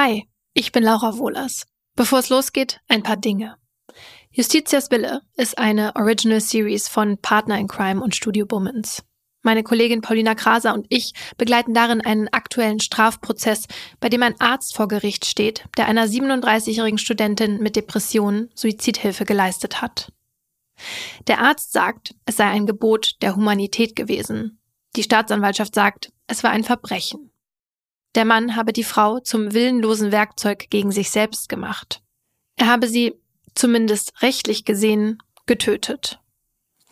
Hi, ich bin Laura Wohlers. Bevor es losgeht, ein paar Dinge. Justitias Wille ist eine Original Series von Partner in Crime und Studio Bummens. Meine Kollegin Paulina Kraser und ich begleiten darin einen aktuellen Strafprozess, bei dem ein Arzt vor Gericht steht, der einer 37-jährigen Studentin mit Depressionen Suizidhilfe geleistet hat. Der Arzt sagt, es sei ein Gebot der Humanität gewesen. Die Staatsanwaltschaft sagt, es war ein Verbrechen. Der Mann habe die Frau zum willenlosen Werkzeug gegen sich selbst gemacht. Er habe sie, zumindest rechtlich gesehen, getötet.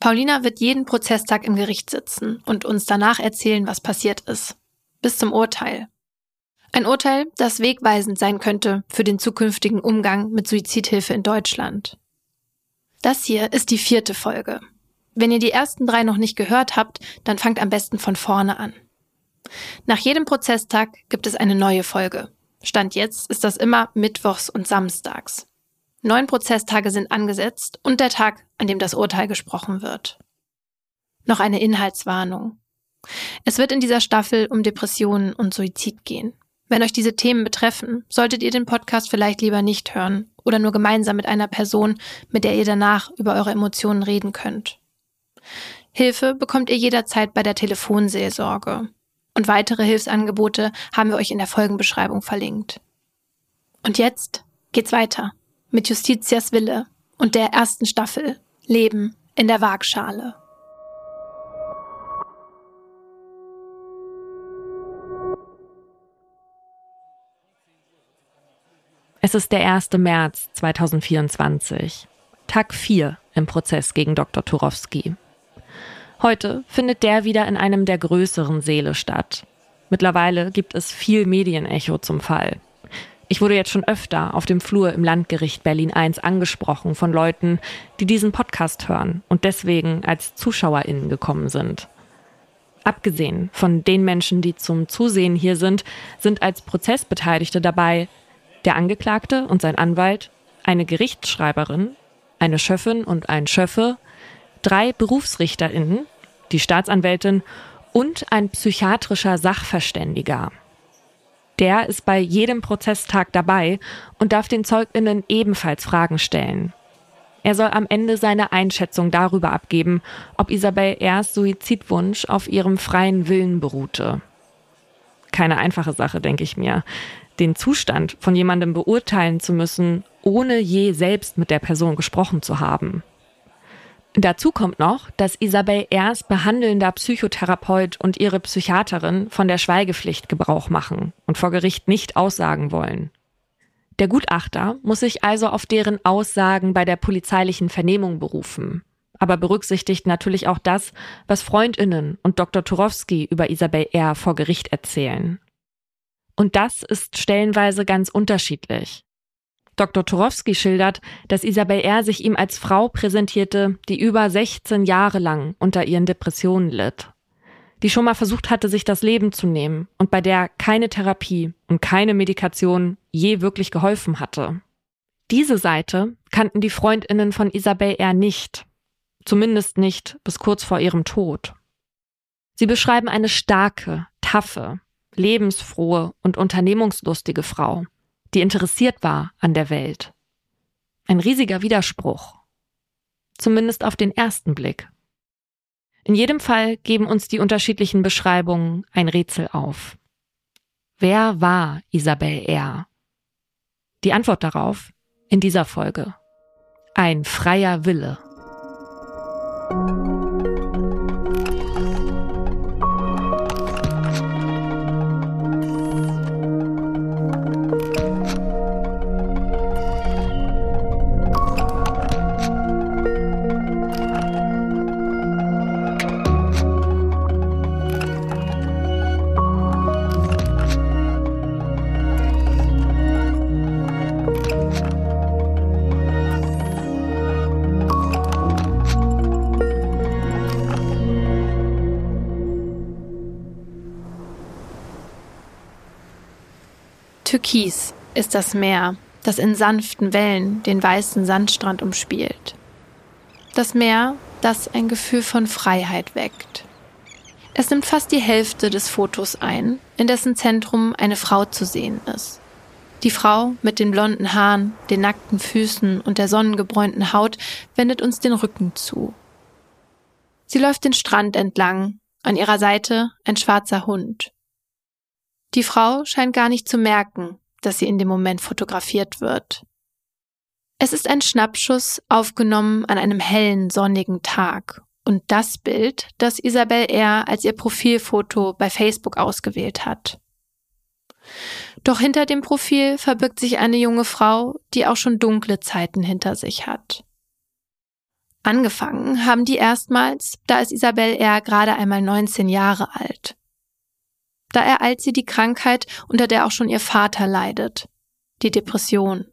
Paulina wird jeden Prozesstag im Gericht sitzen und uns danach erzählen, was passiert ist. Bis zum Urteil. Ein Urteil, das wegweisend sein könnte für den zukünftigen Umgang mit Suizidhilfe in Deutschland. Das hier ist die vierte Folge. Wenn ihr die ersten drei noch nicht gehört habt, dann fangt am besten von vorne an. Nach jedem Prozesstag gibt es eine neue Folge. Stand jetzt ist das immer Mittwochs und Samstags. Neun Prozesstage sind angesetzt und der Tag, an dem das Urteil gesprochen wird. Noch eine Inhaltswarnung. Es wird in dieser Staffel um Depressionen und Suizid gehen. Wenn euch diese Themen betreffen, solltet ihr den Podcast vielleicht lieber nicht hören oder nur gemeinsam mit einer Person, mit der ihr danach über eure Emotionen reden könnt. Hilfe bekommt ihr jederzeit bei der Telefonseelsorge. Und weitere Hilfsangebote haben wir euch in der Folgenbeschreibung verlinkt. Und jetzt geht's weiter mit Justitias Wille und der ersten Staffel Leben in der Waagschale. Es ist der 1. März 2024, Tag 4 im Prozess gegen Dr. Turowski. Heute findet der wieder in einem der größeren Säle statt. Mittlerweile gibt es viel Medienecho zum Fall. Ich wurde jetzt schon öfter auf dem Flur im Landgericht Berlin I angesprochen von Leuten, die diesen Podcast hören und deswegen als ZuschauerInnen gekommen sind. Abgesehen von den Menschen, die zum Zusehen hier sind, sind als Prozessbeteiligte dabei der Angeklagte und sein Anwalt, eine Gerichtsschreiberin, eine Schöffin und ein Schöffe, drei BerufsrichterInnen, die Staatsanwältin und ein psychiatrischer Sachverständiger. Der ist bei jedem Prozesstag dabei und darf den ZeugInnen ebenfalls Fragen stellen. Er soll am Ende seine Einschätzung darüber abgeben, ob Isabel R.'s Suizidwunsch auf ihrem freien Willen beruhte. Keine einfache Sache, denke ich mir. Den Zustand von jemandem beurteilen zu müssen, ohne je selbst mit der Person gesprochen zu haben. Dazu kommt noch, dass Isabel Ers behandelnder Psychotherapeut und ihre Psychiaterin von der Schweigepflicht Gebrauch machen und vor Gericht nicht aussagen wollen. Der Gutachter muss sich also auf deren Aussagen bei der polizeilichen Vernehmung berufen, aber berücksichtigt natürlich auch das, was Freundinnen und Dr. Turowski über Isabel R. vor Gericht erzählen. Und das ist stellenweise ganz unterschiedlich. Dr. Turowski schildert, dass Isabel R. sich ihm als Frau präsentierte, die über 16 Jahre lang unter ihren Depressionen litt. Die schon mal versucht hatte, sich das Leben zu nehmen und bei der keine Therapie und keine Medikation je wirklich geholfen hatte. Diese Seite kannten die Freundinnen von Isabel R. nicht. Zumindest nicht bis kurz vor ihrem Tod. Sie beschreiben eine starke, taffe, lebensfrohe und unternehmungslustige Frau, die interessiert war an der Welt. Ein riesiger Widerspruch. Zumindest auf den ersten Blick. In jedem Fall geben uns die unterschiedlichen Beschreibungen ein Rätsel auf. Wer war Isabel R? Die Antwort darauf in dieser Folge. Ein freier Wille. Ist das Meer, das in sanften Wellen den weißen Sandstrand umspielt. Das Meer, das ein Gefühl von Freiheit weckt. Es nimmt fast die Hälfte des Fotos ein, in dessen Zentrum eine Frau zu sehen ist. Die Frau mit den blonden Haaren, den nackten Füßen und der sonnengebräunten Haut wendet uns den Rücken zu. Sie läuft den Strand entlang, an ihrer Seite ein schwarzer Hund. Die Frau scheint gar nicht zu merken, dass sie in dem Moment fotografiert wird. Es ist ein Schnappschuss aufgenommen an einem hellen, sonnigen Tag und das Bild, das Isabel R. als ihr Profilfoto bei Facebook ausgewählt hat. Doch hinter dem Profil verbirgt sich eine junge Frau, die auch schon dunkle Zeiten hinter sich hat. Angefangen haben die erstmals, da ist Isabel R. gerade einmal 19 Jahre alt. Da ereilt sie die Krankheit, unter der auch schon ihr Vater leidet, die Depression.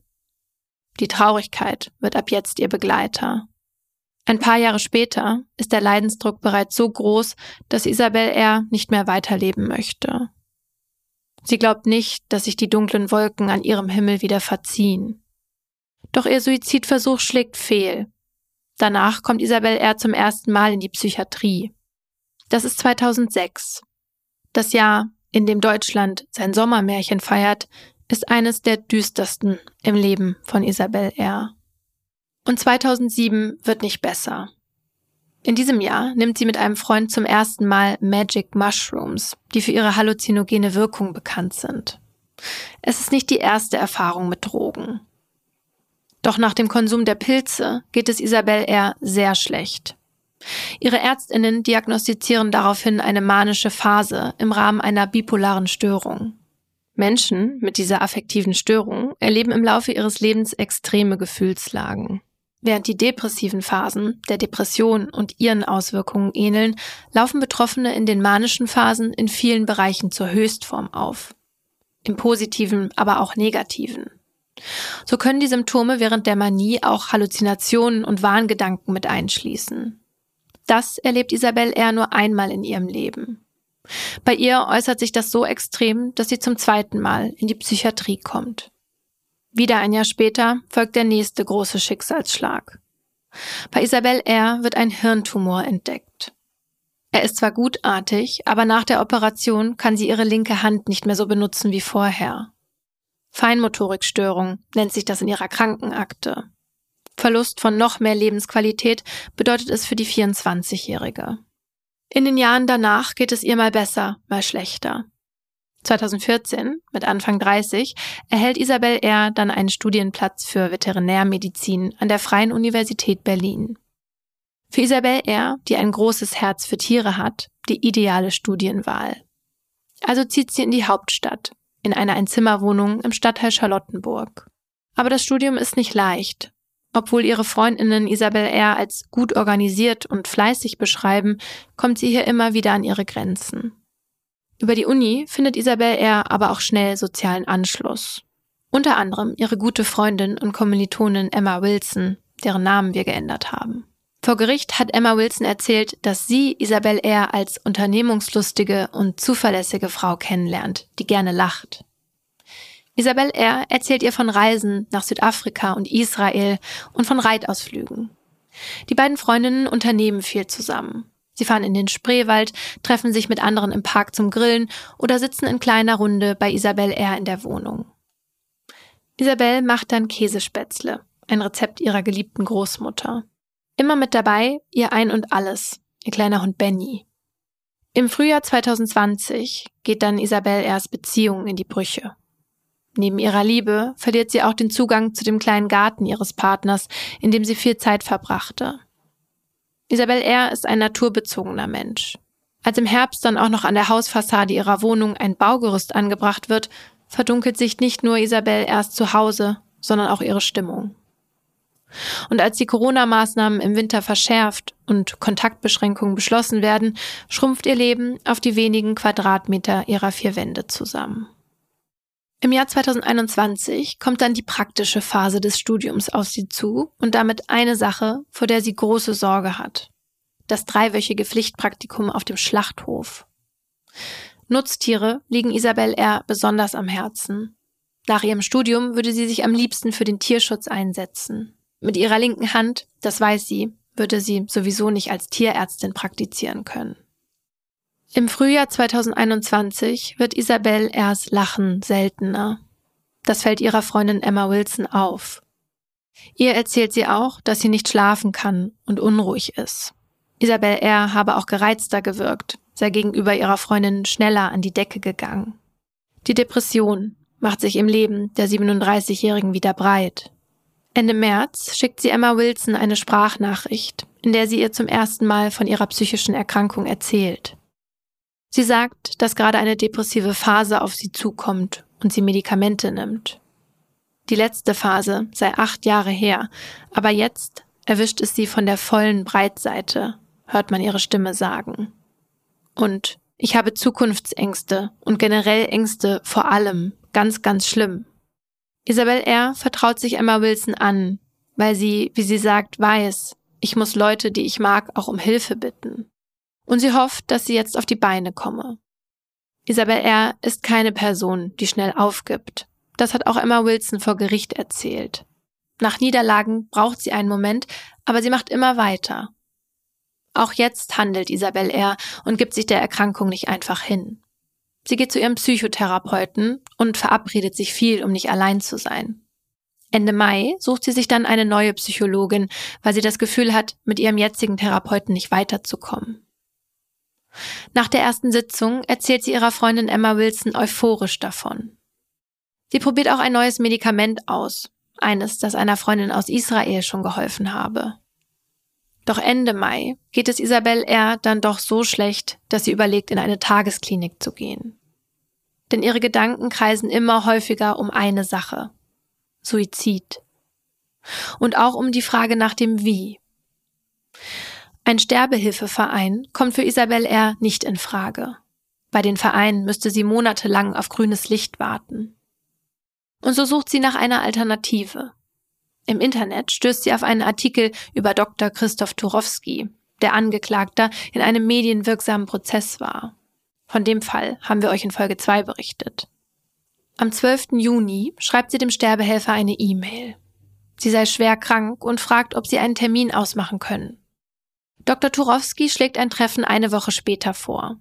Die Traurigkeit wird ab jetzt ihr Begleiter. Ein paar Jahre später ist der Leidensdruck bereits so groß, dass Isabel R. nicht mehr weiterleben möchte. Sie glaubt nicht, dass sich die dunklen Wolken an ihrem Himmel wieder verziehen. Doch ihr Suizidversuch schlägt fehl. Danach kommt Isabel R. zum ersten Mal in die Psychiatrie. Das ist 2006. Das Jahr, in dem Deutschland sein Sommermärchen feiert, ist eines der düstersten im Leben von Isabel R. Und 2007 wird nicht besser. In diesem Jahr nimmt sie mit einem Freund zum ersten Mal Magic Mushrooms, die für ihre halluzinogene Wirkung bekannt sind. Es ist nicht die erste Erfahrung mit Drogen. Doch nach dem Konsum der Pilze geht es Isabel R. sehr schlecht. Ihre Ärztinnen diagnostizieren daraufhin eine manische Phase im Rahmen einer bipolaren Störung. Menschen mit dieser affektiven Störung erleben im Laufe ihres Lebens extreme Gefühlslagen. Während die depressiven Phasen der Depression und ihren Auswirkungen ähneln, laufen Betroffene in den manischen Phasen in vielen Bereichen zur Höchstform auf. Im positiven, aber auch negativen. So können die Symptome während der Manie auch Halluzinationen und Wahngedanken mit einschließen. Das erlebt Isabel eher nur einmal in ihrem Leben. Bei ihr äußert sich das so extrem, dass sie zum zweiten Mal in die Psychiatrie kommt. Wieder ein Jahr später folgt der nächste große Schicksalsschlag. Bei Isabel R. wird ein Hirntumor entdeckt. Er ist zwar gutartig, aber nach der Operation kann sie ihre linke Hand nicht mehr so benutzen wie vorher. Feinmotorikstörung nennt sich das in ihrer Krankenakte. Verlust von noch mehr Lebensqualität bedeutet es für die 24-Jährige. In den Jahren danach geht es ihr mal besser, mal schlechter. 2014, mit Anfang 30, erhält Isabel R. dann einen Studienplatz für Veterinärmedizin an der Freien Universität Berlin. Für Isabel R., die ein großes Herz für Tiere hat, die ideale Studienwahl. Also zieht sie in die Hauptstadt, in eine Einzimmerwohnung im Stadtteil Charlottenburg. Aber das Studium ist nicht leicht. Obwohl ihre Freundinnen Isabel R. als gut organisiert und fleißig beschreiben, kommt sie hier immer wieder an ihre Grenzen. Über die Uni findet Isabel R. aber auch schnell sozialen Anschluss. Unter anderem ihre gute Freundin und Kommilitonin Emma Wilson, deren Namen wir geändert haben. Vor Gericht hat Emma Wilson erzählt, dass sie Isabel R. als unternehmungslustige und zuverlässige Frau kennenlernt, die gerne lacht. Isabel R. erzählt ihr von Reisen nach Südafrika und Israel und von Reitausflügen. Die beiden Freundinnen unternehmen viel zusammen. Sie fahren in den Spreewald, treffen sich mit anderen im Park zum Grillen oder sitzen in kleiner Runde bei Isabel R. in der Wohnung. Isabel macht dann Käsespätzle, ein Rezept ihrer geliebten Großmutter. Immer mit dabei ihr Ein und Alles, ihr kleiner Hund Benny. Im Frühjahr 2020 geht dann Isabel R.'s Beziehung in die Brüche. Neben ihrer Liebe verliert sie auch den Zugang zu dem kleinen Garten ihres Partners, in dem sie viel Zeit verbrachte. Isabel R. ist ein naturbezogener Mensch. Als im Herbst dann auch noch an der Hausfassade ihrer Wohnung ein Baugerüst angebracht wird, verdunkelt sich nicht nur Isabel erst zu Hause, sondern auch ihre Stimmung. Und als die Corona-Maßnahmen im Winter verschärft und Kontaktbeschränkungen beschlossen werden, schrumpft ihr Leben auf die wenigen Quadratmeter ihrer vier Wände zusammen. Im Jahr 2021 kommt dann die praktische Phase des Studiums auf sie zu und damit eine Sache, vor der sie große Sorge hat. Das dreiwöchige Pflichtpraktikum auf dem Schlachthof. Nutztiere liegen Isabel R. besonders am Herzen. Nach ihrem Studium würde sie sich am liebsten für den Tierschutz einsetzen. Mit ihrer linken Hand, das weiß sie, würde sie sowieso nicht als Tierärztin praktizieren können. Im Frühjahr 2021 wird Isabel erst Lachen seltener. Das fällt ihrer Freundin Emma Wilson auf. Ihr erzählt sie auch, dass sie nicht schlafen kann und unruhig ist. Isabel R. habe auch gereizter gewirkt, sei gegenüber ihrer Freundin schneller an die Decke gegangen. Die Depression macht sich im Leben der 37-Jährigen wieder breit. Ende März schickt sie Emma Wilson eine Sprachnachricht, in der sie ihr zum ersten Mal von ihrer psychischen Erkrankung erzählt. Sie sagt, dass gerade eine depressive Phase auf sie zukommt und sie Medikamente nimmt. Die letzte Phase sei acht Jahre her, aber jetzt erwischt es sie von der vollen Breitseite, hört man ihre Stimme sagen. Und ich habe Zukunftsängste und generell Ängste vor allem, ganz, ganz schlimm. Isabel R. vertraut sich Emma Wilson an, weil sie, wie sie sagt, weiß, ich muss Leute, die ich mag, auch um Hilfe bitten. Und sie hofft, dass sie jetzt auf die Beine komme. Isabel R. ist keine Person, die schnell aufgibt. Das hat auch Emma Wilson vor Gericht erzählt. Nach Niederlagen braucht sie einen Moment, aber sie macht immer weiter. Auch jetzt handelt Isabel R. und gibt sich der Erkrankung nicht einfach hin. Sie geht zu ihrem Psychotherapeuten und verabredet sich viel, um nicht allein zu sein. Ende Mai sucht sie sich dann eine neue Psychologin, weil sie das Gefühl hat, mit ihrem jetzigen Therapeuten nicht weiterzukommen. Nach der ersten Sitzung erzählt sie ihrer Freundin Emma Wilson euphorisch davon. Sie probiert auch ein neues Medikament aus, eines, das einer Freundin aus Israel schon geholfen habe. Doch Ende Mai geht es Isabel R. dann doch so schlecht, dass sie überlegt, in eine Tagesklinik zu gehen. Denn ihre Gedanken kreisen immer häufiger um eine Sache. Suizid. Und auch um die Frage nach dem Wie. Ein Sterbehilfeverein kommt für Isabel R. nicht in Frage. Bei den Vereinen müsste sie monatelang auf grünes Licht warten. Und so sucht sie nach einer Alternative. Im Internet stößt sie auf einen Artikel über Dr. Christoph Turowski, der Angeklagter in einem medienwirksamen Prozess war. Von dem Fall haben wir euch in Folge 2 berichtet. Am 12. Juni schreibt sie dem Sterbehelfer eine E-Mail. Sie sei schwer krank und fragt, ob sie einen Termin ausmachen können. Dr. Turowski schlägt ein Treffen eine Woche später vor.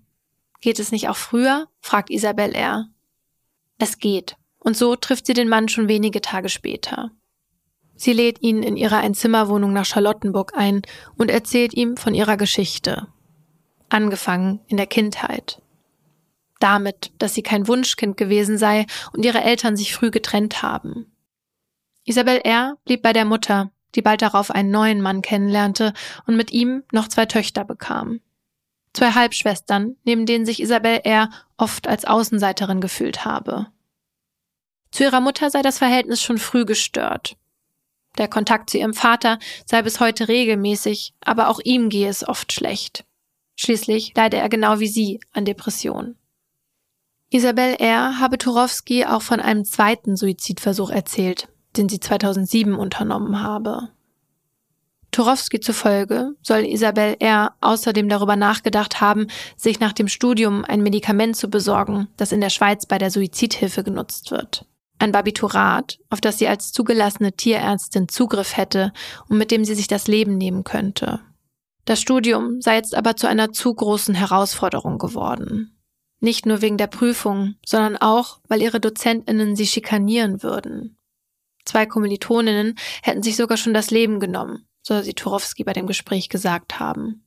Geht es nicht auch früher? fragt Isabel R. Es geht. Und so trifft sie den Mann schon wenige Tage später. Sie lädt ihn in ihre Einzimmerwohnung nach Charlottenburg ein und erzählt ihm von ihrer Geschichte. Angefangen in der Kindheit. Damit, dass sie kein Wunschkind gewesen sei und ihre Eltern sich früh getrennt haben. Isabel R. blieb bei der Mutter, die bald darauf einen neuen Mann kennenlernte und mit ihm noch zwei Töchter bekam. Zwei Halbschwestern, neben denen sich Isabel R. oft als Außenseiterin gefühlt habe. Zu ihrer Mutter sei das Verhältnis schon früh gestört der Kontakt zu ihrem Vater sei bis heute regelmäßig, aber auch ihm gehe es oft schlecht. Schließlich leide er genau wie sie an Depressionen. Isabel R. habe Turowski auch von einem zweiten Suizidversuch erzählt, den sie 2007 unternommen habe. Turowski zufolge soll Isabel R. außerdem darüber nachgedacht haben, sich nach dem Studium ein Medikament zu besorgen, das in der Schweiz bei der Suizidhilfe genutzt wird ein Barbiturat, auf das sie als zugelassene Tierärztin Zugriff hätte und mit dem sie sich das Leben nehmen könnte. Das Studium sei jetzt aber zu einer zu großen Herausforderung geworden. Nicht nur wegen der Prüfung, sondern auch, weil ihre Dozentinnen sie schikanieren würden. Zwei Kommilitoninnen hätten sich sogar schon das Leben genommen, soll sie Turowski bei dem Gespräch gesagt haben.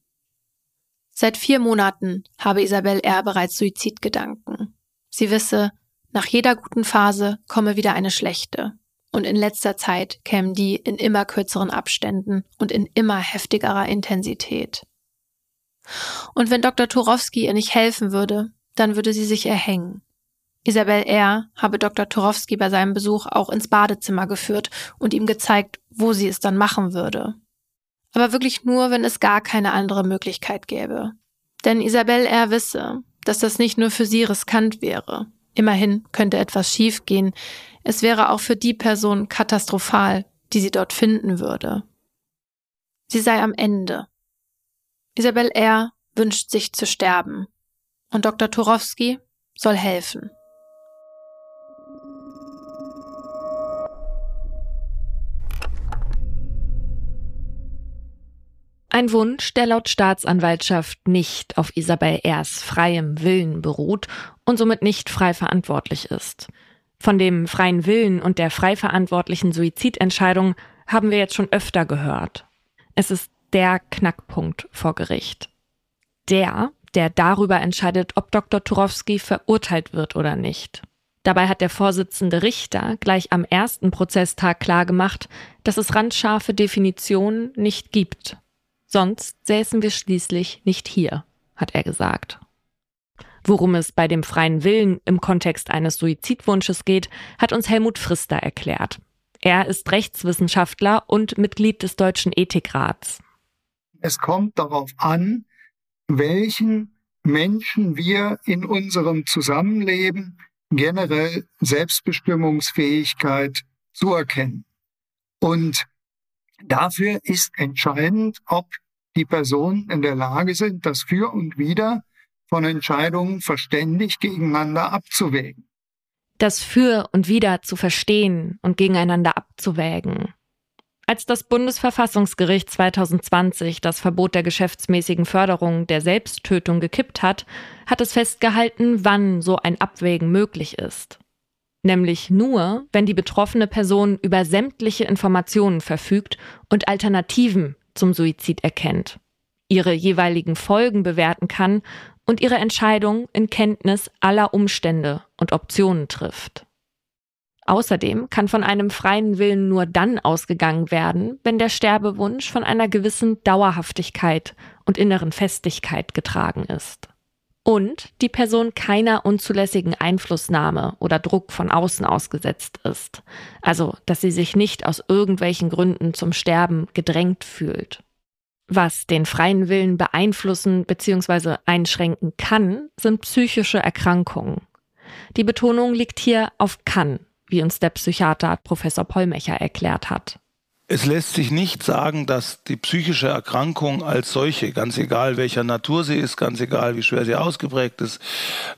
Seit vier Monaten habe Isabel R. bereits Suizidgedanken. Sie wisse, nach jeder guten Phase komme wieder eine schlechte. Und in letzter Zeit kämen die in immer kürzeren Abständen und in immer heftigerer Intensität. Und wenn Dr. Turowski ihr nicht helfen würde, dann würde sie sich erhängen. Isabel R. habe Dr. Turowski bei seinem Besuch auch ins Badezimmer geführt und ihm gezeigt, wo sie es dann machen würde. Aber wirklich nur, wenn es gar keine andere Möglichkeit gäbe. Denn Isabel R. wisse, dass das nicht nur für sie riskant wäre, Immerhin könnte etwas schiefgehen. Es wäre auch für die Person katastrophal, die sie dort finden würde. Sie sei am Ende. Isabel R. wünscht sich zu sterben. Und Dr. Turowski soll helfen. Ein Wunsch, der laut Staatsanwaltschaft nicht auf Isabel R.'s freiem Willen beruht und somit nicht frei verantwortlich ist. Von dem freien Willen und der frei verantwortlichen Suizidentscheidung haben wir jetzt schon öfter gehört. Es ist der Knackpunkt vor Gericht. Der, der darüber entscheidet, ob Dr. Turowski verurteilt wird oder nicht. Dabei hat der Vorsitzende Richter gleich am ersten Prozesstag klargemacht, dass es randscharfe Definitionen nicht gibt. Sonst säßen wir schließlich nicht hier, hat er gesagt. Worum es bei dem freien Willen im Kontext eines Suizidwunsches geht, hat uns Helmut Frister erklärt. Er ist Rechtswissenschaftler und Mitglied des Deutschen Ethikrats. Es kommt darauf an, welchen Menschen wir in unserem Zusammenleben generell Selbstbestimmungsfähigkeit zu erkennen. Und dafür ist entscheidend, ob die Personen in der Lage sind, das Für und Wider von Entscheidungen verständig gegeneinander abzuwägen. Das Für und Wider zu verstehen und gegeneinander abzuwägen. Als das Bundesverfassungsgericht 2020 das Verbot der geschäftsmäßigen Förderung der Selbsttötung gekippt hat, hat es festgehalten, wann so ein Abwägen möglich ist. Nämlich nur, wenn die betroffene Person über sämtliche Informationen verfügt und Alternativen zum Suizid erkennt, ihre jeweiligen Folgen bewerten kann und ihre Entscheidung in Kenntnis aller Umstände und Optionen trifft. Außerdem kann von einem freien Willen nur dann ausgegangen werden, wenn der Sterbewunsch von einer gewissen Dauerhaftigkeit und inneren Festigkeit getragen ist. Und die Person keiner unzulässigen Einflussnahme oder Druck von außen ausgesetzt ist. Also, dass sie sich nicht aus irgendwelchen Gründen zum Sterben gedrängt fühlt. Was den freien Willen beeinflussen bzw. einschränken kann, sind psychische Erkrankungen. Die Betonung liegt hier auf kann wie uns der Psychiater Professor Pollmecher erklärt hat. Es lässt sich nicht sagen, dass die psychische Erkrankung als solche, ganz egal welcher Natur sie ist, ganz egal wie schwer sie ausgeprägt ist,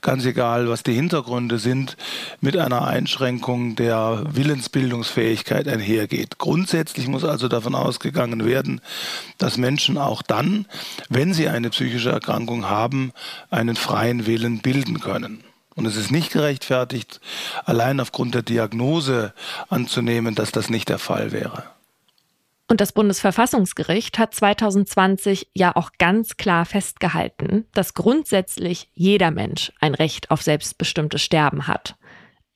ganz egal was die Hintergründe sind, mit einer Einschränkung der Willensbildungsfähigkeit einhergeht. Grundsätzlich muss also davon ausgegangen werden, dass Menschen auch dann, wenn sie eine psychische Erkrankung haben, einen freien Willen bilden können. Und es ist nicht gerechtfertigt, allein aufgrund der Diagnose anzunehmen, dass das nicht der Fall wäre. Und das Bundesverfassungsgericht hat 2020 ja auch ganz klar festgehalten, dass grundsätzlich jeder Mensch ein Recht auf selbstbestimmtes Sterben hat.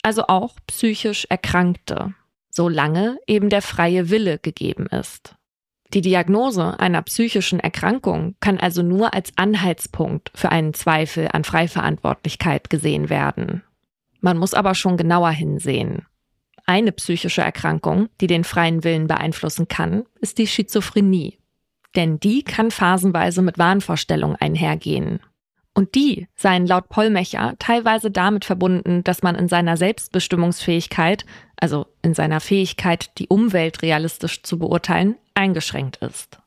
Also auch psychisch Erkrankte, solange eben der freie Wille gegeben ist. Die Diagnose einer psychischen Erkrankung kann also nur als Anhaltspunkt für einen Zweifel an Freiverantwortlichkeit gesehen werden. Man muss aber schon genauer hinsehen. Eine psychische Erkrankung, die den freien Willen beeinflussen kann, ist die Schizophrenie. Denn die kann phasenweise mit Wahnvorstellungen einhergehen. Und die seien laut Pollmecher teilweise damit verbunden, dass man in seiner Selbstbestimmungsfähigkeit, also in seiner Fähigkeit, die Umwelt realistisch zu beurteilen, eingeschränkt ist.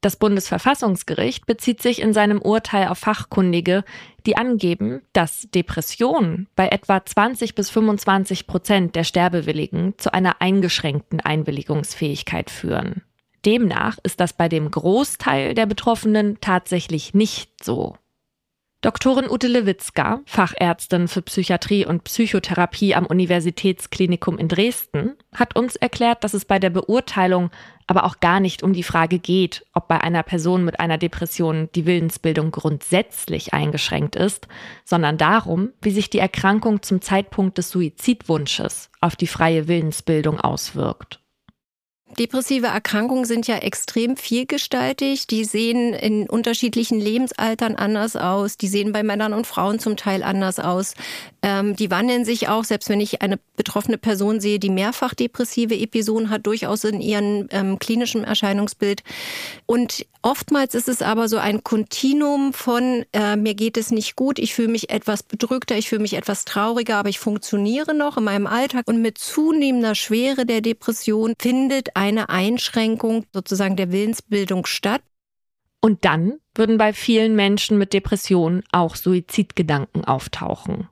Das Bundesverfassungsgericht bezieht sich in seinem Urteil auf Fachkundige, die angeben, dass Depressionen bei etwa 20 bis 25 Prozent der Sterbewilligen zu einer eingeschränkten Einwilligungsfähigkeit führen. Demnach ist das bei dem Großteil der Betroffenen tatsächlich nicht so. Doktorin Ute Lewitzka, Fachärztin für Psychiatrie und Psychotherapie am Universitätsklinikum in Dresden, hat uns erklärt, dass es bei der Beurteilung aber auch gar nicht um die Frage geht, ob bei einer Person mit einer Depression die Willensbildung grundsätzlich eingeschränkt ist, sondern darum, wie sich die Erkrankung zum Zeitpunkt des Suizidwunsches auf die freie Willensbildung auswirkt. Depressive Erkrankungen sind ja extrem vielgestaltig. Die sehen in unterschiedlichen Lebensaltern anders aus. Die sehen bei Männern und Frauen zum Teil anders aus. Ähm, die wandeln sich auch, selbst wenn ich eine betroffene Person sehe, die mehrfach depressive Episoden hat, durchaus in ihrem ähm, klinischen Erscheinungsbild. Und oftmals ist es aber so ein Kontinuum von, äh, mir geht es nicht gut, ich fühle mich etwas bedrückter, ich fühle mich etwas trauriger, aber ich funktioniere noch in meinem Alltag. Und mit zunehmender Schwere der Depression findet eine Einschränkung sozusagen der Willensbildung statt. Und dann würden bei vielen Menschen mit Depressionen auch Suizidgedanken auftauchen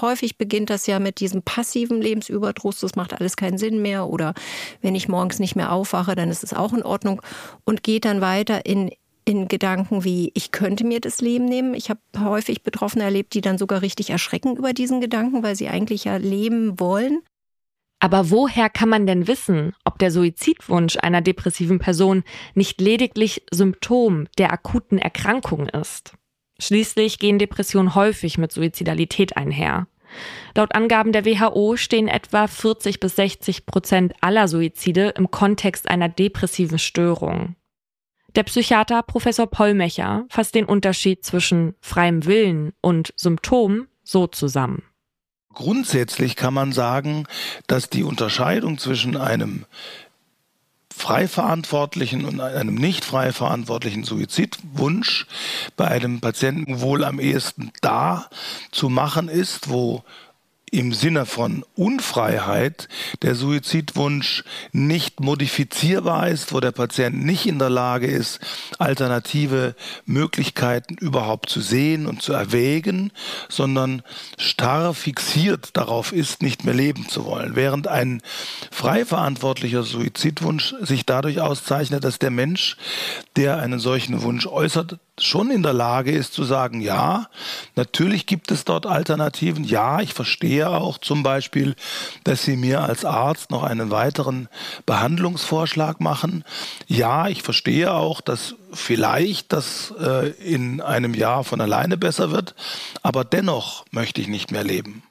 häufig beginnt das ja mit diesem passiven Lebensüberdruss, das macht alles keinen Sinn mehr oder wenn ich morgens nicht mehr aufwache, dann ist es auch in Ordnung und geht dann weiter in in Gedanken wie, ich könnte mir das Leben nehmen. Ich habe häufig Betroffene erlebt, die dann sogar richtig erschrecken über diesen Gedanken, weil sie eigentlich ja leben wollen. Aber woher kann man denn wissen, ob der Suizidwunsch einer depressiven Person nicht lediglich Symptom der akuten Erkrankung ist? Schließlich gehen Depressionen häufig mit Suizidalität einher. Laut Angaben der WHO stehen etwa 40 bis 60 Prozent aller Suizide im Kontext einer depressiven Störung. Der Psychiater Professor Pollmecher fasst den Unterschied zwischen freiem Willen und Symptom so zusammen. Grundsätzlich kann man sagen, dass die Unterscheidung zwischen einem frei verantwortlichen und einem nicht frei verantwortlichen Suizidwunsch bei einem Patienten wohl am ehesten da zu machen ist, wo im Sinne von Unfreiheit der Suizidwunsch nicht modifizierbar ist, wo der Patient nicht in der Lage ist, alternative Möglichkeiten überhaupt zu sehen und zu erwägen, sondern starr fixiert darauf ist, nicht mehr leben zu wollen. Während ein frei verantwortlicher Suizidwunsch sich dadurch auszeichnet, dass der Mensch, der einen solchen Wunsch äußert, schon in der Lage ist zu sagen, ja, natürlich gibt es dort Alternativen. Ja, ich verstehe auch zum Beispiel, dass Sie mir als Arzt noch einen weiteren Behandlungsvorschlag machen. Ja, ich verstehe auch, dass vielleicht das äh, in einem Jahr von alleine besser wird, aber dennoch möchte ich nicht mehr leben.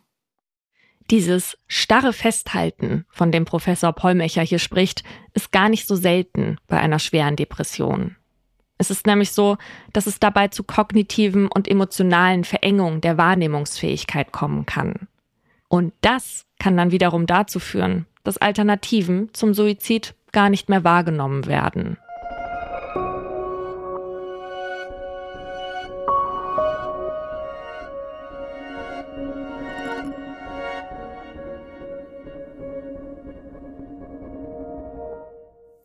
Dieses starre Festhalten, von dem Professor Pollmecher hier spricht, ist gar nicht so selten bei einer schweren Depression. Es ist nämlich so, dass es dabei zu kognitiven und emotionalen Verengungen der Wahrnehmungsfähigkeit kommen kann. Und das kann dann wiederum dazu führen, dass Alternativen zum Suizid gar nicht mehr wahrgenommen werden.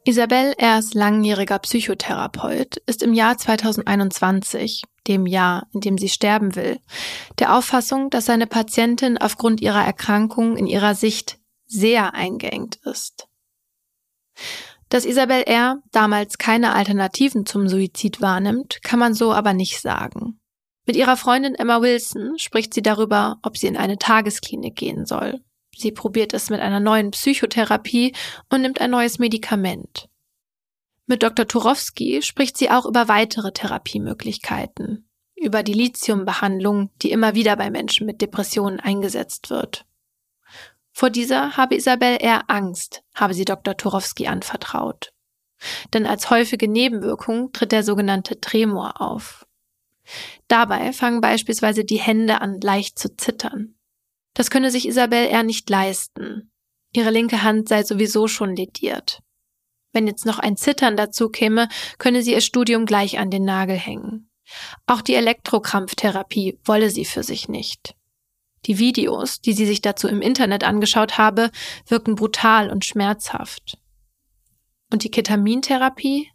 Isabel Ers langjähriger Psychotherapeut ist im Jahr 2021, dem Jahr, in dem sie sterben will, der Auffassung, dass seine Patientin aufgrund ihrer Erkrankung in ihrer Sicht sehr eingeengt ist. Dass Isabel R. damals keine Alternativen zum Suizid wahrnimmt, kann man so aber nicht sagen. Mit ihrer Freundin Emma Wilson spricht sie darüber, ob sie in eine Tagesklinik gehen soll. Sie probiert es mit einer neuen Psychotherapie und nimmt ein neues Medikament. Mit Dr. Turowski spricht sie auch über weitere Therapiemöglichkeiten, über die Lithiumbehandlung, die immer wieder bei Menschen mit Depressionen eingesetzt wird. Vor dieser habe Isabel eher Angst, habe sie Dr. Turowski anvertraut. Denn als häufige Nebenwirkung tritt der sogenannte Tremor auf. Dabei fangen beispielsweise die Hände an leicht zu zittern. Das könne sich Isabel eher nicht leisten. Ihre linke Hand sei sowieso schon lediert. Wenn jetzt noch ein Zittern dazu käme, könne sie ihr Studium gleich an den Nagel hängen. Auch die Elektrokrampftherapie wolle sie für sich nicht. Die Videos, die sie sich dazu im Internet angeschaut habe, wirken brutal und schmerzhaft. Und die Ketamintherapie?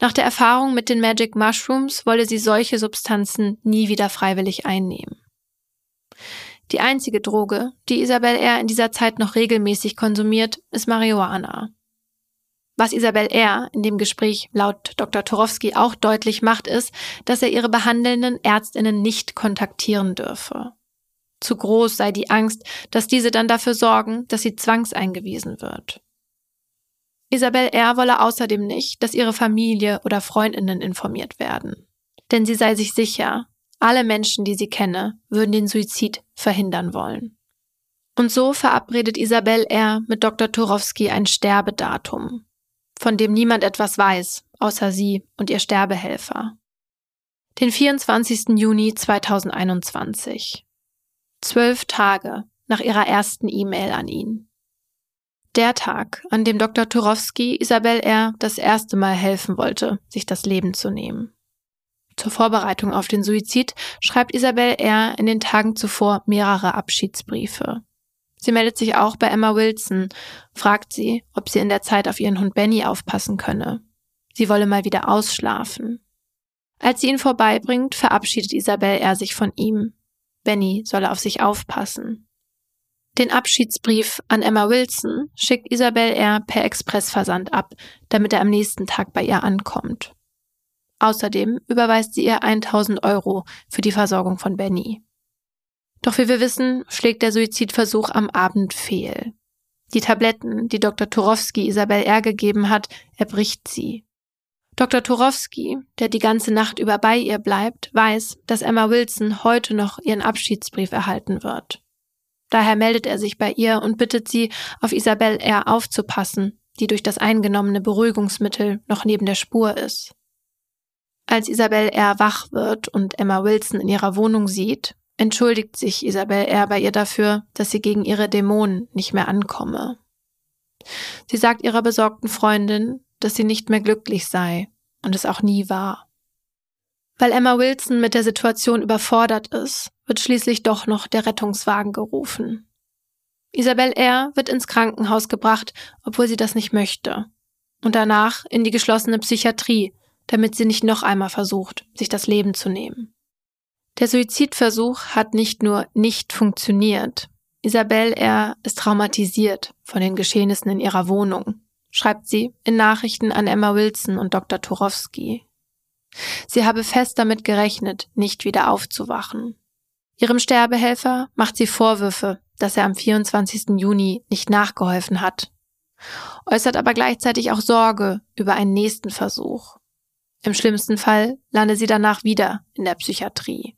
Nach der Erfahrung mit den Magic Mushrooms wolle sie solche Substanzen nie wieder freiwillig einnehmen. Die einzige Droge, die Isabel R. in dieser Zeit noch regelmäßig konsumiert, ist Marihuana. Was Isabel R. in dem Gespräch laut Dr. Torowski auch deutlich macht, ist, dass er ihre behandelnden Ärztinnen nicht kontaktieren dürfe. Zu groß sei die Angst, dass diese dann dafür sorgen, dass sie zwangseingewiesen wird. Isabel R. wolle außerdem nicht, dass ihre Familie oder Freundinnen informiert werden. Denn sie sei sich sicher, alle Menschen, die sie kenne, würden den Suizid verhindern wollen. Und so verabredet Isabel R. mit Dr. Turowski ein Sterbedatum, von dem niemand etwas weiß, außer sie und ihr Sterbehelfer. Den 24. Juni 2021. Zwölf Tage nach ihrer ersten E-Mail an ihn. Der Tag, an dem Dr. Turowski Isabel R. das erste Mal helfen wollte, sich das Leben zu nehmen. Zur Vorbereitung auf den Suizid schreibt Isabel R. in den Tagen zuvor mehrere Abschiedsbriefe. Sie meldet sich auch bei Emma Wilson, fragt sie, ob sie in der Zeit auf ihren Hund Benny aufpassen könne. Sie wolle mal wieder ausschlafen. Als sie ihn vorbeibringt, verabschiedet Isabel R. sich von ihm. Benny solle auf sich aufpassen. Den Abschiedsbrief an Emma Wilson schickt Isabel R. per Expressversand ab, damit er am nächsten Tag bei ihr ankommt. Außerdem überweist sie ihr 1000 Euro für die Versorgung von Benny. Doch wie wir wissen, schlägt der Suizidversuch am Abend fehl. Die Tabletten, die Dr. Turowski Isabel R. gegeben hat, erbricht sie. Dr. Turowski, der die ganze Nacht über bei ihr bleibt, weiß, dass Emma Wilson heute noch ihren Abschiedsbrief erhalten wird. Daher meldet er sich bei ihr und bittet sie, auf Isabel R. aufzupassen, die durch das eingenommene Beruhigungsmittel noch neben der Spur ist. Als Isabel R. wach wird und Emma Wilson in ihrer Wohnung sieht, entschuldigt sich Isabel R. bei ihr dafür, dass sie gegen ihre Dämonen nicht mehr ankomme. Sie sagt ihrer besorgten Freundin, dass sie nicht mehr glücklich sei und es auch nie war. Weil Emma Wilson mit der Situation überfordert ist, wird schließlich doch noch der Rettungswagen gerufen. Isabel R. wird ins Krankenhaus gebracht, obwohl sie das nicht möchte. Und danach in die geschlossene Psychiatrie, damit sie nicht noch einmal versucht, sich das Leben zu nehmen. Der Suizidversuch hat nicht nur nicht funktioniert. Isabel R. ist traumatisiert von den Geschehnissen in ihrer Wohnung, schreibt sie in Nachrichten an Emma Wilson und Dr. Turowski. Sie habe fest damit gerechnet, nicht wieder aufzuwachen. Ihrem Sterbehelfer macht sie Vorwürfe, dass er am 24. Juni nicht nachgeholfen hat, äußert aber gleichzeitig auch Sorge über einen nächsten Versuch. Im schlimmsten Fall lande sie danach wieder in der Psychiatrie.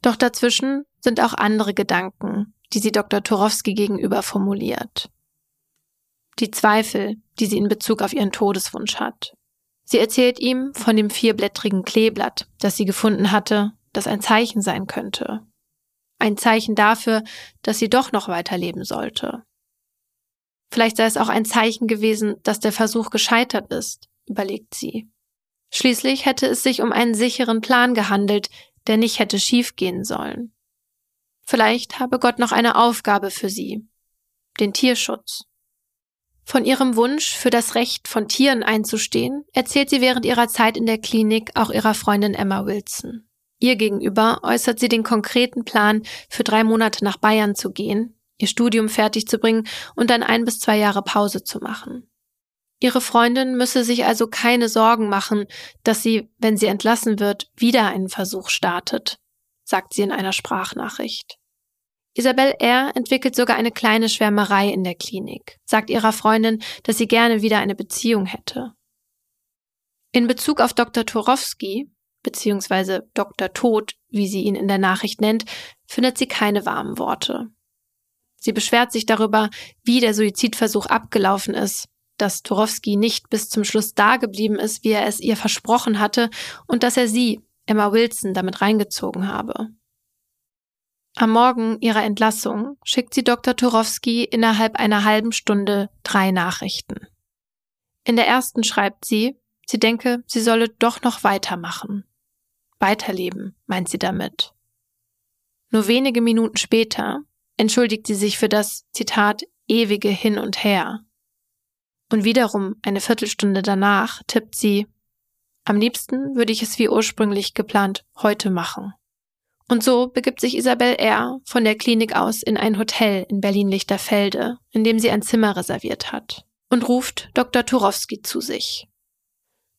Doch dazwischen sind auch andere Gedanken, die sie Dr. Turowski gegenüber formuliert. Die Zweifel, die sie in Bezug auf ihren Todeswunsch hat. Sie erzählt ihm von dem vierblättrigen Kleeblatt, das sie gefunden hatte, das ein Zeichen sein könnte. Ein Zeichen dafür, dass sie doch noch weiterleben sollte. Vielleicht sei es auch ein Zeichen gewesen, dass der Versuch gescheitert ist, überlegt sie. Schließlich hätte es sich um einen sicheren Plan gehandelt, der nicht hätte schiefgehen sollen. Vielleicht habe Gott noch eine Aufgabe für sie, den Tierschutz. Von ihrem Wunsch, für das Recht von Tieren einzustehen, erzählt sie während ihrer Zeit in der Klinik auch ihrer Freundin Emma Wilson. Ihr gegenüber äußert sie den konkreten Plan, für drei Monate nach Bayern zu gehen, ihr Studium fertig zu bringen und dann ein bis zwei Jahre Pause zu machen. Ihre Freundin müsse sich also keine Sorgen machen, dass sie, wenn sie entlassen wird, wieder einen Versuch startet, sagt sie in einer Sprachnachricht. Isabel R. entwickelt sogar eine kleine Schwärmerei in der Klinik, sagt ihrer Freundin, dass sie gerne wieder eine Beziehung hätte. In Bezug auf Dr. Turowski, beziehungsweise Dr. Tod, wie sie ihn in der Nachricht nennt, findet sie keine warmen Worte. Sie beschwert sich darüber, wie der Suizidversuch abgelaufen ist dass Turowski nicht bis zum Schluss da geblieben ist, wie er es ihr versprochen hatte, und dass er sie, Emma Wilson, damit reingezogen habe. Am Morgen ihrer Entlassung schickt sie Dr. Turowski innerhalb einer halben Stunde drei Nachrichten. In der ersten schreibt sie, sie denke, sie solle doch noch weitermachen. Weiterleben, meint sie damit. Nur wenige Minuten später entschuldigt sie sich für das, Zitat, ewige Hin und Her. Und wiederum eine Viertelstunde danach tippt sie, am liebsten würde ich es wie ursprünglich geplant heute machen. Und so begibt sich Isabel R. von der Klinik aus in ein Hotel in Berlin-Lichterfelde, in dem sie ein Zimmer reserviert hat, und ruft Dr. Turowski zu sich.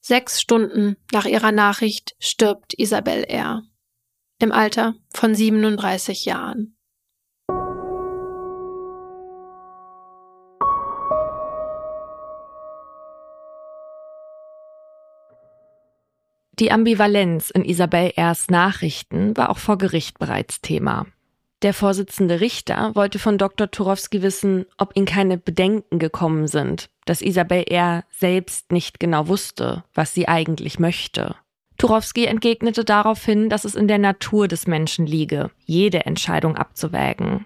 Sechs Stunden nach ihrer Nachricht stirbt Isabel R. im Alter von 37 Jahren. Die Ambivalenz in Isabel R.'s Nachrichten war auch vor Gericht bereits Thema. Der Vorsitzende Richter wollte von Dr. Turowski wissen, ob ihm keine Bedenken gekommen sind, dass Isabel R. selbst nicht genau wusste, was sie eigentlich möchte. Turowski entgegnete daraufhin, dass es in der Natur des Menschen liege, jede Entscheidung abzuwägen.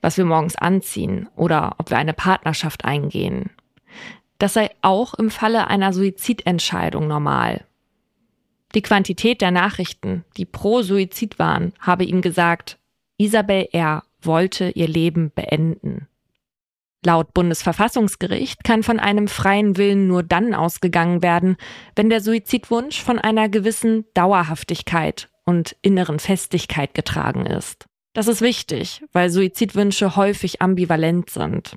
Was wir morgens anziehen oder ob wir eine Partnerschaft eingehen. Das sei auch im Falle einer Suizidentscheidung normal. Die Quantität der Nachrichten, die pro Suizid waren, habe ihm gesagt, Isabel R. wollte ihr Leben beenden. Laut Bundesverfassungsgericht kann von einem freien Willen nur dann ausgegangen werden, wenn der Suizidwunsch von einer gewissen Dauerhaftigkeit und inneren Festigkeit getragen ist. Das ist wichtig, weil Suizidwünsche häufig ambivalent sind.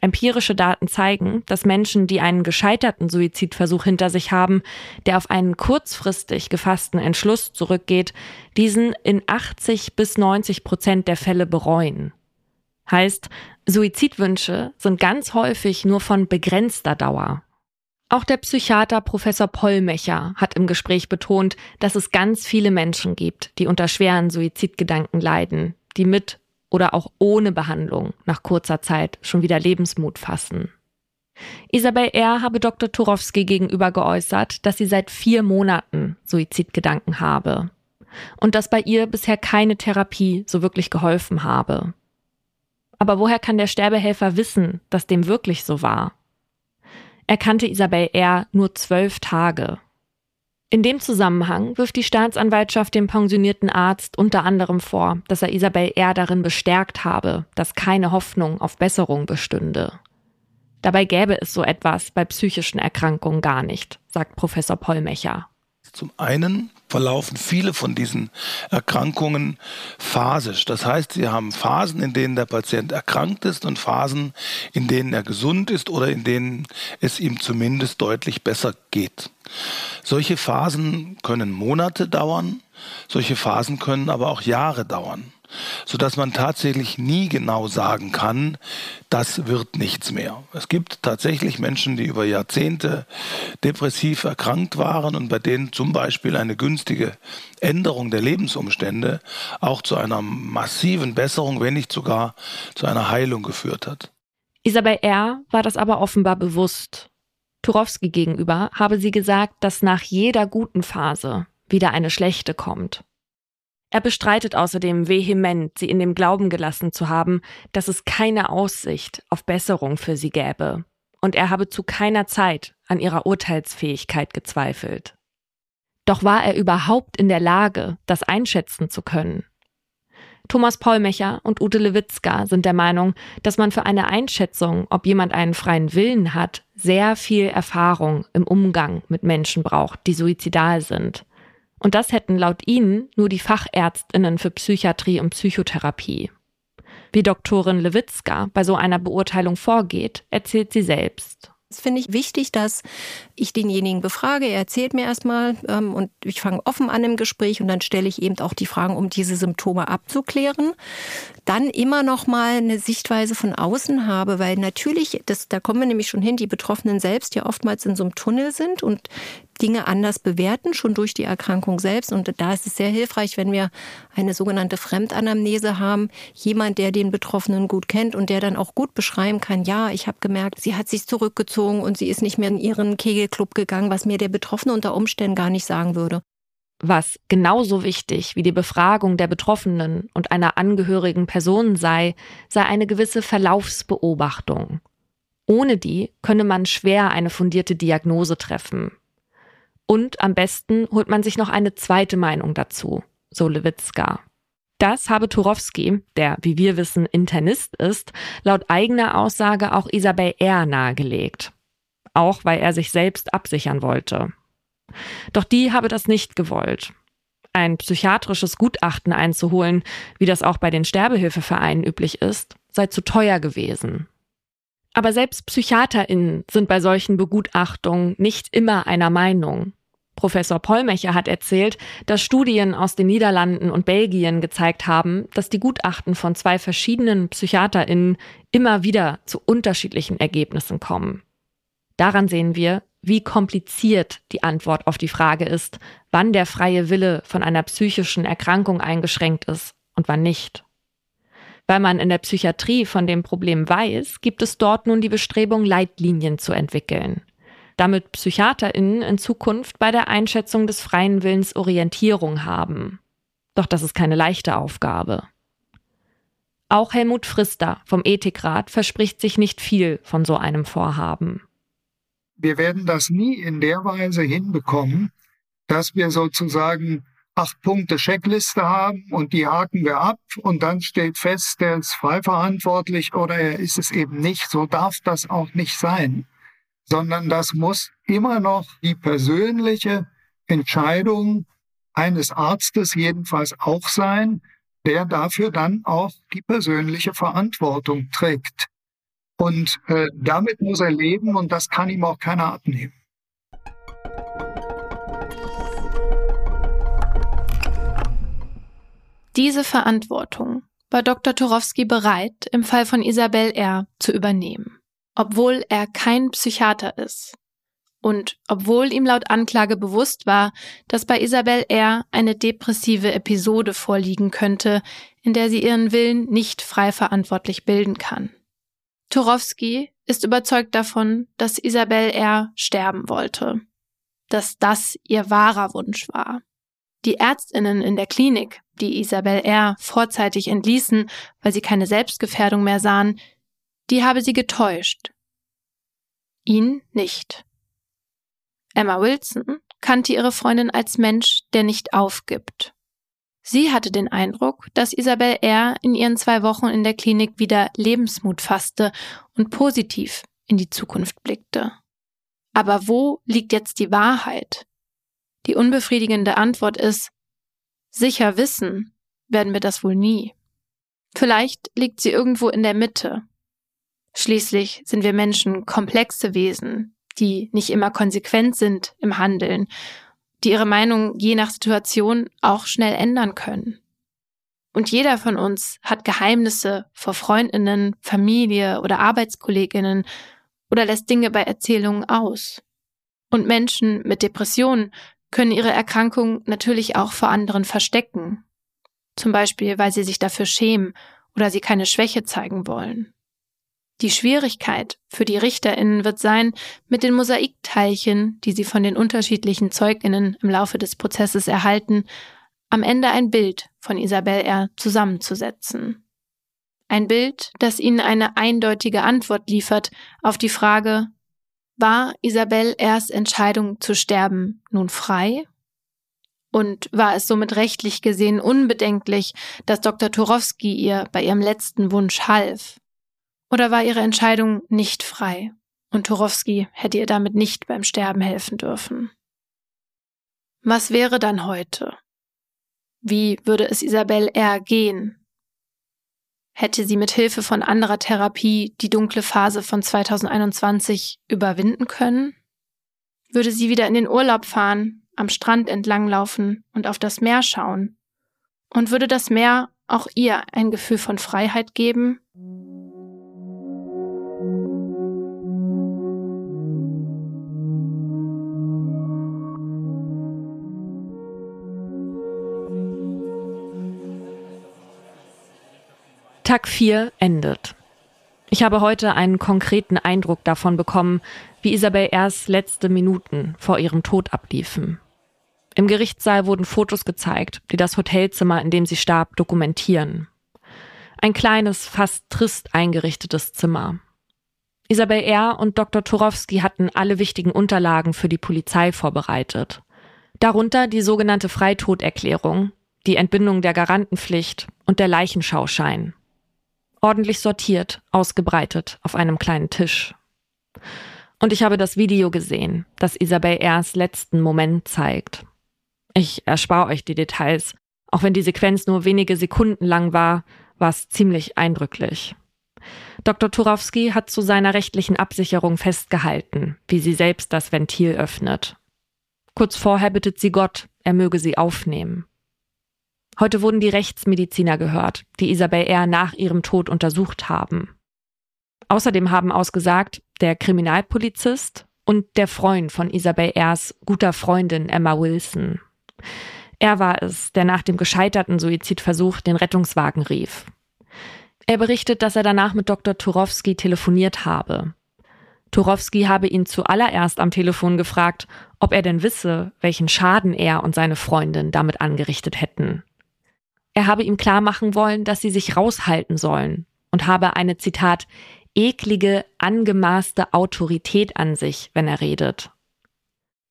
Empirische Daten zeigen, dass Menschen, die einen gescheiterten Suizidversuch hinter sich haben, der auf einen kurzfristig gefassten Entschluss zurückgeht, diesen in 80 bis 90 Prozent der Fälle bereuen. Heißt, Suizidwünsche sind ganz häufig nur von begrenzter Dauer. Auch der Psychiater Professor Pollmecher hat im Gespräch betont, dass es ganz viele Menschen gibt, die unter schweren Suizidgedanken leiden, die mit oder auch ohne Behandlung nach kurzer Zeit schon wieder Lebensmut fassen. Isabel R. habe Dr. Turowski gegenüber geäußert, dass sie seit vier Monaten Suizidgedanken habe und dass bei ihr bisher keine Therapie so wirklich geholfen habe. Aber woher kann der Sterbehelfer wissen, dass dem wirklich so war? Er kannte Isabel R. nur zwölf Tage. In dem Zusammenhang wirft die Staatsanwaltschaft dem pensionierten Arzt unter anderem vor, dass er Isabel R. darin bestärkt habe, dass keine Hoffnung auf Besserung bestünde. Dabei gäbe es so etwas bei psychischen Erkrankungen gar nicht, sagt Professor Pollmecher. Zum einen verlaufen viele von diesen Erkrankungen phasisch. Das heißt, sie haben Phasen, in denen der Patient erkrankt ist und Phasen, in denen er gesund ist oder in denen es ihm zumindest deutlich besser geht. Solche Phasen können Monate dauern, solche Phasen können aber auch Jahre dauern sodass man tatsächlich nie genau sagen kann, das wird nichts mehr. Es gibt tatsächlich Menschen, die über Jahrzehnte depressiv erkrankt waren und bei denen zum Beispiel eine günstige Änderung der Lebensumstände auch zu einer massiven Besserung, wenn nicht sogar zu einer Heilung geführt hat. Isabel R. war das aber offenbar bewusst. Turowski gegenüber habe sie gesagt, dass nach jeder guten Phase wieder eine schlechte kommt. Er bestreitet außerdem vehement, sie in dem Glauben gelassen zu haben, dass es keine Aussicht auf Besserung für sie gäbe. Und er habe zu keiner Zeit an ihrer Urteilsfähigkeit gezweifelt. Doch war er überhaupt in der Lage, das einschätzen zu können? Thomas Paulmecher und Ute Lewitzka sind der Meinung, dass man für eine Einschätzung, ob jemand einen freien Willen hat, sehr viel Erfahrung im Umgang mit Menschen braucht, die suizidal sind. Und das hätten laut ihnen nur die Fachärztinnen für Psychiatrie und Psychotherapie. Wie Doktorin Lewitzka bei so einer Beurteilung vorgeht, erzählt sie selbst. Es finde ich wichtig, dass ich denjenigen befrage. Er erzählt mir erstmal ähm, und ich fange offen an im Gespräch und dann stelle ich eben auch die Fragen, um diese Symptome abzuklären. Dann immer noch mal eine Sichtweise von außen habe, weil natürlich, das, da kommen wir nämlich schon hin, die Betroffenen selbst ja oftmals in so einem Tunnel sind und Dinge anders bewerten, schon durch die Erkrankung selbst. Und da ist es sehr hilfreich, wenn wir eine sogenannte Fremdanamnese haben. Jemand, der den Betroffenen gut kennt und der dann auch gut beschreiben kann, ja, ich habe gemerkt, sie hat sich zurückgezogen und sie ist nicht mehr in ihren Kegelclub gegangen, was mir der Betroffene unter Umständen gar nicht sagen würde. Was genauso wichtig wie die Befragung der Betroffenen und einer angehörigen Person sei, sei eine gewisse Verlaufsbeobachtung. Ohne die könne man schwer eine fundierte Diagnose treffen. Und am besten holt man sich noch eine zweite Meinung dazu, so Lewitzka. Das habe Turowski, der, wie wir wissen, Internist ist, laut eigener Aussage auch Isabel R. nahegelegt. Auch weil er sich selbst absichern wollte. Doch die habe das nicht gewollt. Ein psychiatrisches Gutachten einzuholen, wie das auch bei den Sterbehilfevereinen üblich ist, sei zu teuer gewesen. Aber selbst PsychiaterInnen sind bei solchen Begutachtungen nicht immer einer Meinung. Professor Pollmecher hat erzählt, dass Studien aus den Niederlanden und Belgien gezeigt haben, dass die Gutachten von zwei verschiedenen PsychiaterInnen immer wieder zu unterschiedlichen Ergebnissen kommen. Daran sehen wir, wie kompliziert die Antwort auf die Frage ist, wann der freie Wille von einer psychischen Erkrankung eingeschränkt ist und wann nicht. Weil man in der Psychiatrie von dem Problem weiß, gibt es dort nun die Bestrebung, Leitlinien zu entwickeln. Damit PsychiaterInnen in Zukunft bei der Einschätzung des freien Willens Orientierung haben. Doch das ist keine leichte Aufgabe. Auch Helmut Frister vom Ethikrat verspricht sich nicht viel von so einem Vorhaben. Wir werden das nie in der Weise hinbekommen, dass wir sozusagen acht Punkte Checkliste haben und die haken wir ab und dann steht fest, der ist frei verantwortlich oder er ist es eben nicht. So darf das auch nicht sein, sondern das muss immer noch die persönliche Entscheidung eines Arztes jedenfalls auch sein, der dafür dann auch die persönliche Verantwortung trägt. Und äh, damit muss er leben und das kann ihm auch keiner abnehmen. Diese Verantwortung war Dr. Torowski bereit, im Fall von Isabel R. zu übernehmen, obwohl er kein Psychiater ist. Und obwohl ihm laut Anklage bewusst war, dass bei Isabel R. eine depressive Episode vorliegen könnte, in der sie ihren Willen nicht frei verantwortlich bilden kann. Torowski ist überzeugt davon, dass Isabel R. sterben wollte, dass das ihr wahrer Wunsch war. Die Ärztinnen in der Klinik, die Isabel R. vorzeitig entließen, weil sie keine Selbstgefährdung mehr sahen, die habe sie getäuscht. Ihn nicht. Emma Wilson kannte ihre Freundin als Mensch, der nicht aufgibt. Sie hatte den Eindruck, dass Isabel R. in ihren zwei Wochen in der Klinik wieder Lebensmut fasste und positiv in die Zukunft blickte. Aber wo liegt jetzt die Wahrheit? Die unbefriedigende Antwort ist, sicher wissen werden wir das wohl nie. Vielleicht liegt sie irgendwo in der Mitte. Schließlich sind wir Menschen komplexe Wesen, die nicht immer konsequent sind im Handeln, die ihre Meinung je nach Situation auch schnell ändern können. Und jeder von uns hat Geheimnisse vor Freundinnen, Familie oder Arbeitskolleginnen oder lässt Dinge bei Erzählungen aus. Und Menschen mit Depressionen können ihre Erkrankung natürlich auch vor anderen verstecken. Zum Beispiel, weil sie sich dafür schämen oder sie keine Schwäche zeigen wollen. Die Schwierigkeit für die Richterinnen wird sein, mit den Mosaikteilchen, die sie von den unterschiedlichen Zeuginnen im Laufe des Prozesses erhalten, am Ende ein Bild von Isabel R. zusammenzusetzen. Ein Bild, das ihnen eine eindeutige Antwort liefert auf die Frage, war Isabel erst Entscheidung zu sterben nun frei? Und war es somit rechtlich gesehen unbedenklich, dass Dr. Turowski ihr bei ihrem letzten Wunsch half? Oder war ihre Entscheidung nicht frei und Turowski hätte ihr damit nicht beim Sterben helfen dürfen? Was wäre dann heute? Wie würde es Isabel R. gehen, Hätte sie mit Hilfe von anderer Therapie die dunkle Phase von 2021 überwinden können? Würde sie wieder in den Urlaub fahren, am Strand entlanglaufen und auf das Meer schauen? Und würde das Meer auch ihr ein Gefühl von Freiheit geben? Tag 4 endet. Ich habe heute einen konkreten Eindruck davon bekommen, wie Isabel erst letzte Minuten vor ihrem Tod abliefen. Im Gerichtssaal wurden Fotos gezeigt, die das Hotelzimmer, in dem sie starb, dokumentieren. Ein kleines, fast trist eingerichtetes Zimmer. Isabel R. und Dr. Turowski hatten alle wichtigen Unterlagen für die Polizei vorbereitet. Darunter die sogenannte Freitoderklärung, die Entbindung der Garantenpflicht und der Leichenschauschein ordentlich sortiert, ausgebreitet auf einem kleinen Tisch. Und ich habe das Video gesehen, das Isabel Rs letzten Moment zeigt. Ich erspare euch die Details. Auch wenn die Sequenz nur wenige Sekunden lang war, war es ziemlich eindrücklich. Dr. Turowski hat zu seiner rechtlichen Absicherung festgehalten, wie sie selbst das Ventil öffnet. Kurz vorher bittet sie Gott, er möge sie aufnehmen. Heute wurden die Rechtsmediziner gehört, die Isabel R. nach ihrem Tod untersucht haben. Außerdem haben ausgesagt, der Kriminalpolizist und der Freund von Isabel R.'s guter Freundin Emma Wilson. Er war es, der nach dem gescheiterten Suizidversuch den Rettungswagen rief. Er berichtet, dass er danach mit Dr. Turowski telefoniert habe. Turowski habe ihn zuallererst am Telefon gefragt, ob er denn wisse, welchen Schaden er und seine Freundin damit angerichtet hätten. Er habe ihm klar machen wollen, dass sie sich raushalten sollen und habe eine Zitat eklige, angemaßte Autorität an sich, wenn er redet.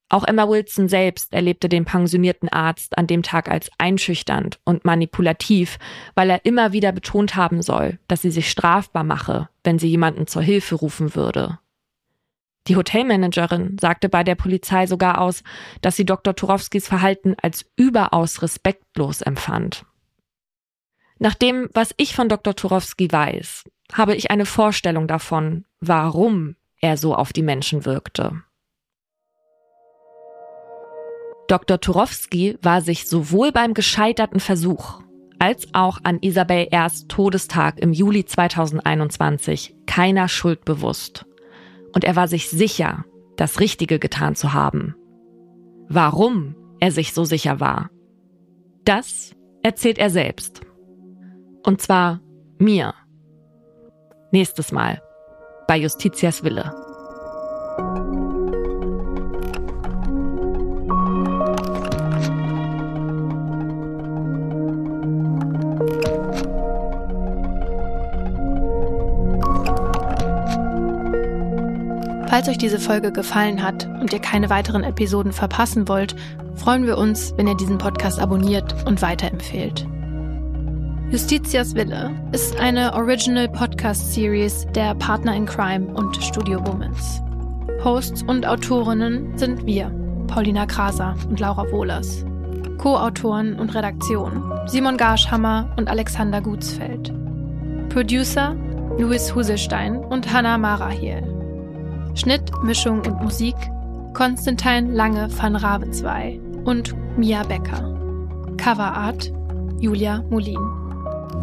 Auch Emma Wilson selbst erlebte den pensionierten Arzt an dem Tag als einschüchternd und manipulativ, weil er immer wieder betont haben soll, dass sie sich strafbar mache, wenn sie jemanden zur Hilfe rufen würde. Die Hotelmanagerin sagte bei der Polizei sogar aus, dass sie Dr. Turowskis Verhalten als überaus respektlos empfand. Nach dem, was ich von Dr. Turowski weiß, habe ich eine Vorstellung davon, warum er so auf die Menschen wirkte. Dr. Turowski war sich sowohl beim gescheiterten Versuch als auch an Isabel R.'s Todestag im Juli 2021 keiner Schuld bewusst. Und er war sich sicher, das Richtige getan zu haben. Warum er sich so sicher war, das erzählt er selbst. Und zwar mir. Nächstes Mal bei Justitias Wille. Falls euch diese Folge gefallen hat und ihr keine weiteren Episoden verpassen wollt, freuen wir uns, wenn ihr diesen Podcast abonniert und weiterempfehlt. Justitias Wille ist eine Original Podcast Series der Partner in Crime und Studio Womans. Hosts und Autorinnen sind wir, Paulina Kraser und Laura Wohlers. Co-Autoren und Redaktion Simon Garschhammer und Alexander Gutsfeld. Producer Louis Husestein und Hannah Marahiel. Schnitt, Mischung und Musik Konstantin Lange van Ravenzwei und Mia Becker. Coverart Julia Molin.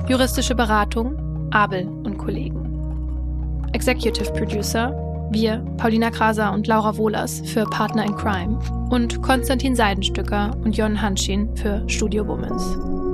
Juristische Beratung Abel und Kollegen. Executive Producer wir, Paulina Kraser und Laura Wohlers für Partner in Crime und Konstantin Seidenstücker und Jon Hanschin für Studio Womans.